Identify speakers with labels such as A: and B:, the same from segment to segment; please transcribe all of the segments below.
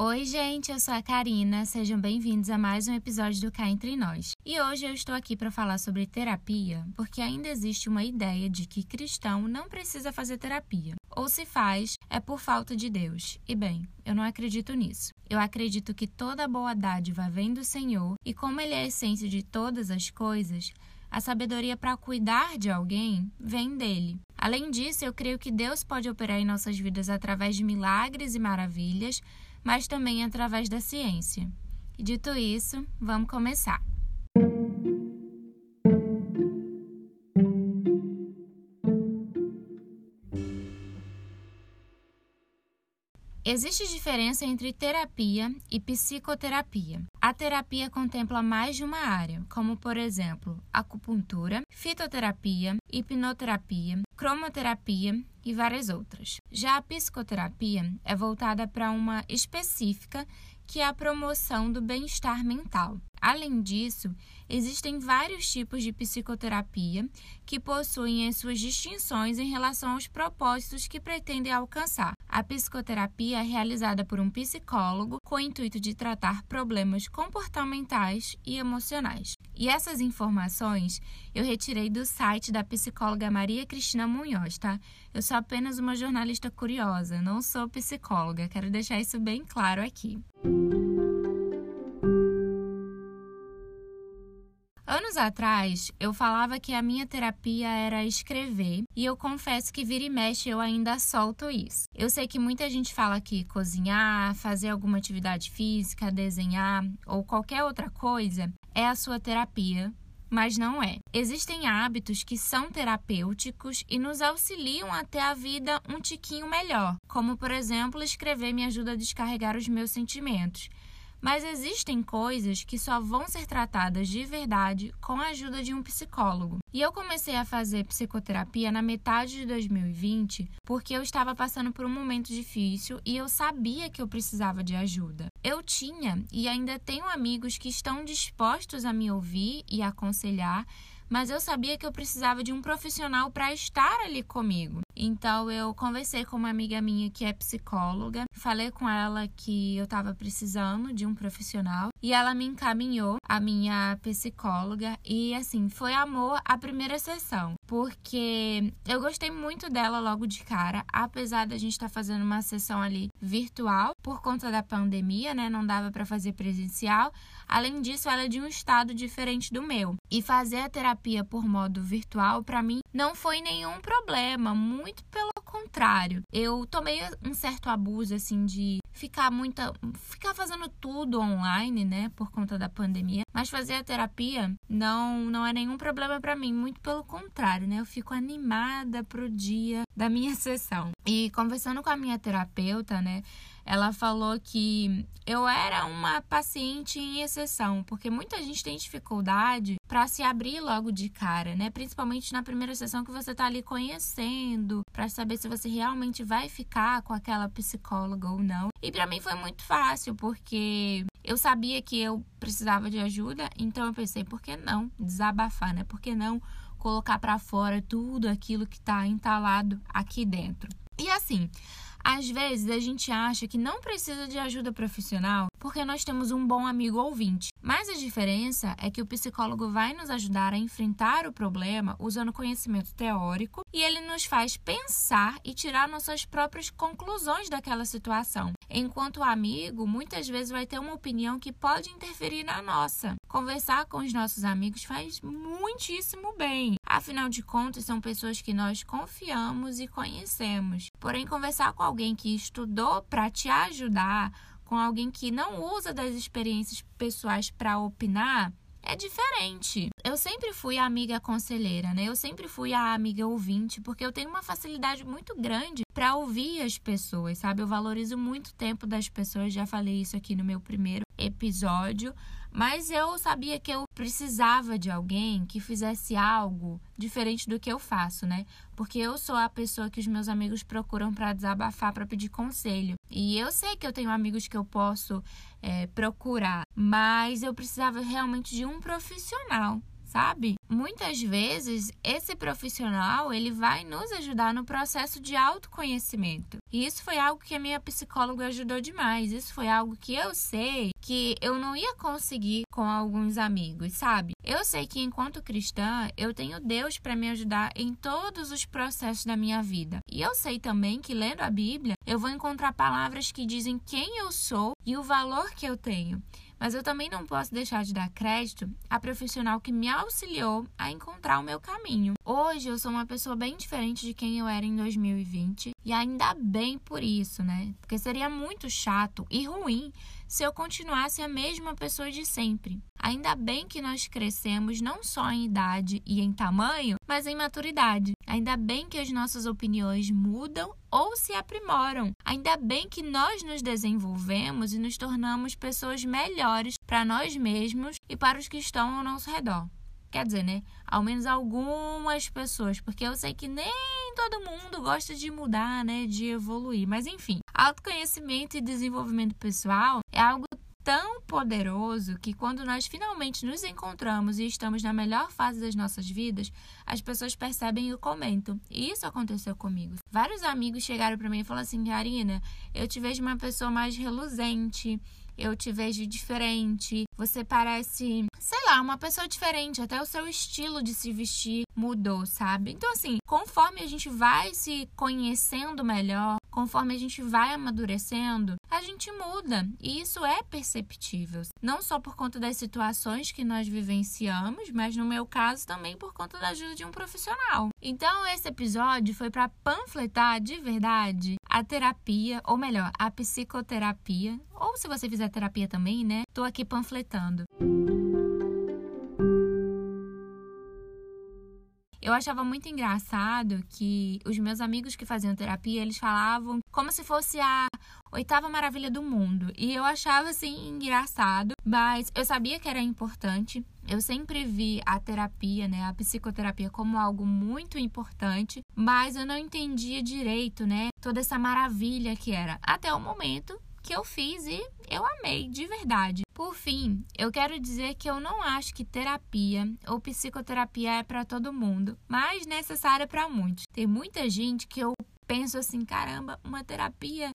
A: Oi, gente, eu sou a Karina. Sejam bem-vindos a mais um episódio do Cá Entre Nós. E hoje eu estou aqui para falar sobre terapia, porque ainda existe uma ideia de que cristão não precisa fazer terapia. Ou se faz, é por falta de Deus. E bem, eu não acredito nisso. Eu acredito que toda boa dádiva vem do Senhor e, como Ele é a essência de todas as coisas, a sabedoria para cuidar de alguém vem dele. Além disso, eu creio que Deus pode operar em nossas vidas através de milagres e maravilhas mas também através da ciência. E dito isso, vamos começar. Existe diferença entre terapia e psicoterapia. A terapia contempla mais de uma área, como por exemplo, acupuntura, fitoterapia, hipnoterapia, cromoterapia e várias outras. Já a psicoterapia é voltada para uma específica que é a promoção do bem-estar mental. Além disso, existem vários tipos de psicoterapia que possuem as suas distinções em relação aos propósitos que pretendem alcançar. A psicoterapia é realizada por um psicólogo com o intuito de tratar problemas comportamentais e emocionais. E essas informações eu retirei do site da psicóloga Maria Cristina Munhoz, tá? Eu sou apenas uma jornalista curiosa, não sou psicóloga, quero deixar isso bem claro aqui. Anos atrás, eu falava que a minha terapia era escrever, e eu confesso que vira e mexe eu ainda solto isso. Eu sei que muita gente fala que cozinhar, fazer alguma atividade física, desenhar ou qualquer outra coisa é a sua terapia, mas não é. Existem hábitos que são terapêuticos e nos auxiliam a ter a vida um tiquinho melhor, como por exemplo, escrever me ajuda a descarregar os meus sentimentos. Mas existem coisas que só vão ser tratadas de verdade com a ajuda de um psicólogo. E eu comecei a fazer psicoterapia na metade de 2020 porque eu estava passando por um momento difícil e eu sabia que eu precisava de ajuda. Eu tinha e ainda tenho amigos que estão dispostos a me ouvir e aconselhar mas eu sabia que eu precisava de um profissional para estar ali comigo. Então eu conversei com uma amiga minha que é psicóloga, falei com ela que eu estava precisando de um profissional e ela me encaminhou a minha psicóloga e assim, foi amor a primeira sessão, porque eu gostei muito dela logo de cara, apesar da gente estar tá fazendo uma sessão ali virtual por conta da pandemia, né? Não dava para fazer presencial. Além disso, ela é de um estado diferente do meu. E fazer a terapia por modo virtual para mim não foi nenhum problema, muito pelo contrário. Eu tomei um certo abuso assim de ficar muita ficar fazendo tudo online, né, por conta da pandemia, mas fazer a terapia não não é nenhum problema para mim, muito pelo contrário, né? Eu fico animada pro dia da minha sessão. E conversando com a minha terapeuta, né, ela falou que eu era uma paciente em exceção, porque muita gente tem dificuldade para se abrir logo de cara, né? Principalmente na primeira sessão que você tá ali conhecendo, para saber se você realmente vai ficar com aquela psicóloga ou não. E para mim foi muito fácil, porque eu sabia que eu precisava de ajuda, então eu pensei, por que não desabafar, né? Por que não colocar para fora tudo aquilo que está entalado aqui dentro? E assim, às vezes a gente acha que não precisa de ajuda profissional porque nós temos um bom amigo ouvinte. Mas a diferença é que o psicólogo vai nos ajudar a enfrentar o problema usando conhecimento teórico e ele nos faz pensar e tirar nossas próprias conclusões daquela situação. Enquanto o amigo muitas vezes vai ter uma opinião que pode interferir na nossa. Conversar com os nossos amigos faz muitíssimo bem. Afinal de contas, são pessoas que nós confiamos e conhecemos. Porém, conversar com alguém que estudou para te ajudar com alguém que não usa das experiências pessoais para opinar, é diferente. Eu sempre fui a amiga conselheira, né? Eu sempre fui a amiga ouvinte, porque eu tenho uma facilidade muito grande para ouvir as pessoas, sabe? Eu valorizo muito o tempo das pessoas, já falei isso aqui no meu primeiro episódio, mas eu sabia que eu precisava de alguém que fizesse algo diferente do que eu faço, né? Porque eu sou a pessoa que os meus amigos procuram para desabafar, para pedir conselho. E eu sei que eu tenho amigos que eu posso é, procurar, mas eu precisava realmente de um profissional sabe? Muitas vezes esse profissional, ele vai nos ajudar no processo de autoconhecimento. E isso foi algo que a minha psicóloga ajudou demais. Isso foi algo que eu sei que eu não ia conseguir com alguns amigos, sabe? Eu sei que enquanto cristã, eu tenho Deus para me ajudar em todos os processos da minha vida. E eu sei também que lendo a Bíblia, eu vou encontrar palavras que dizem quem eu sou e o valor que eu tenho. Mas eu também não posso deixar de dar crédito à profissional que me auxiliou a encontrar o meu caminho. Hoje eu sou uma pessoa bem diferente de quem eu era em 2020 e ainda bem por isso, né? Porque seria muito chato e ruim se eu continuasse a mesma pessoa de sempre. Ainda bem que nós crescemos não só em idade e em tamanho, mas em maturidade. Ainda bem que as nossas opiniões mudam ou se aprimoram. Ainda bem que nós nos desenvolvemos e nos tornamos pessoas melhores para nós mesmos e para os que estão ao nosso redor. Quer dizer, né? Ao menos algumas pessoas, porque eu sei que nem todo mundo gosta de mudar, né? De evoluir. Mas enfim, autoconhecimento e desenvolvimento pessoal é algo tão poderoso que quando nós finalmente nos encontramos e estamos na melhor fase das nossas vidas, as pessoas percebem e comentam. E isso aconteceu comigo. Vários amigos chegaram para mim e falaram assim: Karina, eu te vejo uma pessoa mais reluzente eu te vejo diferente, você parece, sei lá, uma pessoa diferente, até o seu estilo de se vestir mudou, sabe? Então, assim, conforme a gente vai se conhecendo melhor, conforme a gente vai amadurecendo, a gente muda. E isso é perceptível. Não só por conta das situações que nós vivenciamos, mas no meu caso também por conta da ajuda de um profissional. Então, esse episódio foi para panfletar de verdade a terapia, ou melhor, a psicoterapia, ou se você fizer terapia também, né? Tô aqui panfletando. Eu achava muito engraçado que os meus amigos que faziam terapia, eles falavam como se fosse a oitava maravilha do mundo. E eu achava assim engraçado, mas eu sabia que era importante. Eu sempre vi a terapia, né, a psicoterapia como algo muito importante, mas eu não entendia direito, né, toda essa maravilha que era até o momento que eu fiz e eu amei de verdade. Por fim, eu quero dizer que eu não acho que terapia ou psicoterapia é para todo mundo, mas necessária para muitos. Tem muita gente que eu penso assim, caramba, uma terapia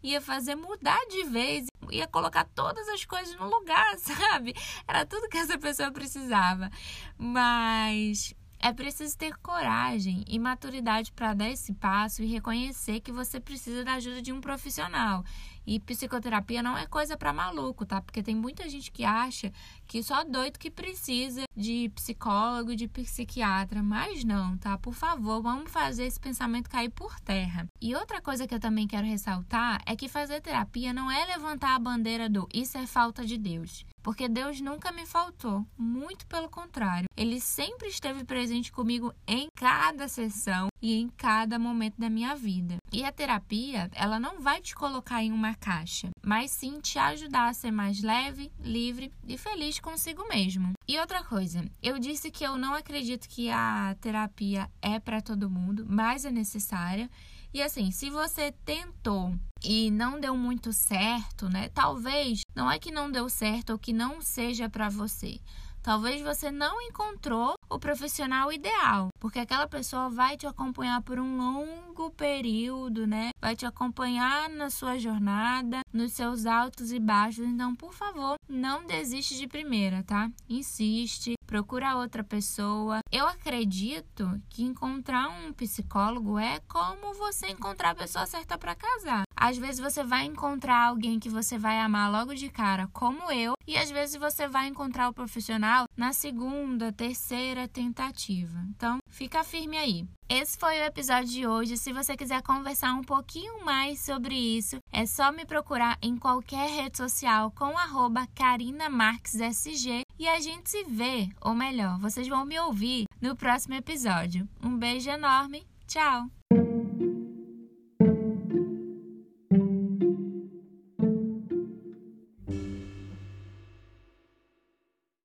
A: ia fazer mudar de vez, ia colocar todas as coisas no lugar, sabe? Era tudo que essa pessoa precisava. Mas é preciso ter coragem e maturidade para dar esse passo e reconhecer que você precisa da ajuda de um profissional. E psicoterapia não é coisa para maluco, tá? Porque tem muita gente que acha que só doido que precisa de psicólogo, de psiquiatra, mas não, tá? Por favor, vamos fazer esse pensamento cair por terra. E outra coisa que eu também quero ressaltar é que fazer terapia não é levantar a bandeira do isso é falta de Deus porque Deus nunca me faltou, muito pelo contrário. Ele sempre esteve presente comigo em cada sessão e em cada momento da minha vida. E a terapia, ela não vai te colocar em uma caixa, mas sim te ajudar a ser mais leve, livre e feliz consigo mesmo. E outra coisa, eu disse que eu não acredito que a terapia é para todo mundo, mas é necessária. E assim, se você tentou e não deu muito certo, né? Talvez não é que não deu certo ou que não seja para você. Talvez você não encontrou o profissional ideal, porque aquela pessoa vai te acompanhar por um longo período, né? Vai te acompanhar na sua jornada, nos seus altos e baixos. Então, por favor, não desiste de primeira, tá? Insiste, procura outra pessoa. Eu acredito que encontrar um psicólogo é como você encontrar a pessoa certa para casar. Às vezes você vai encontrar alguém que você vai amar logo de cara, como eu, e às vezes você vai encontrar o profissional na segunda, terceira tentativa. Então, fica firme aí. Esse foi o episódio de hoje. Se você quiser conversar um pouquinho mais sobre isso, é só me procurar em qualquer rede social com arroba carinamarquesSG e a gente se vê, ou melhor, vocês vão me ouvir no próximo episódio. Um beijo enorme, tchau!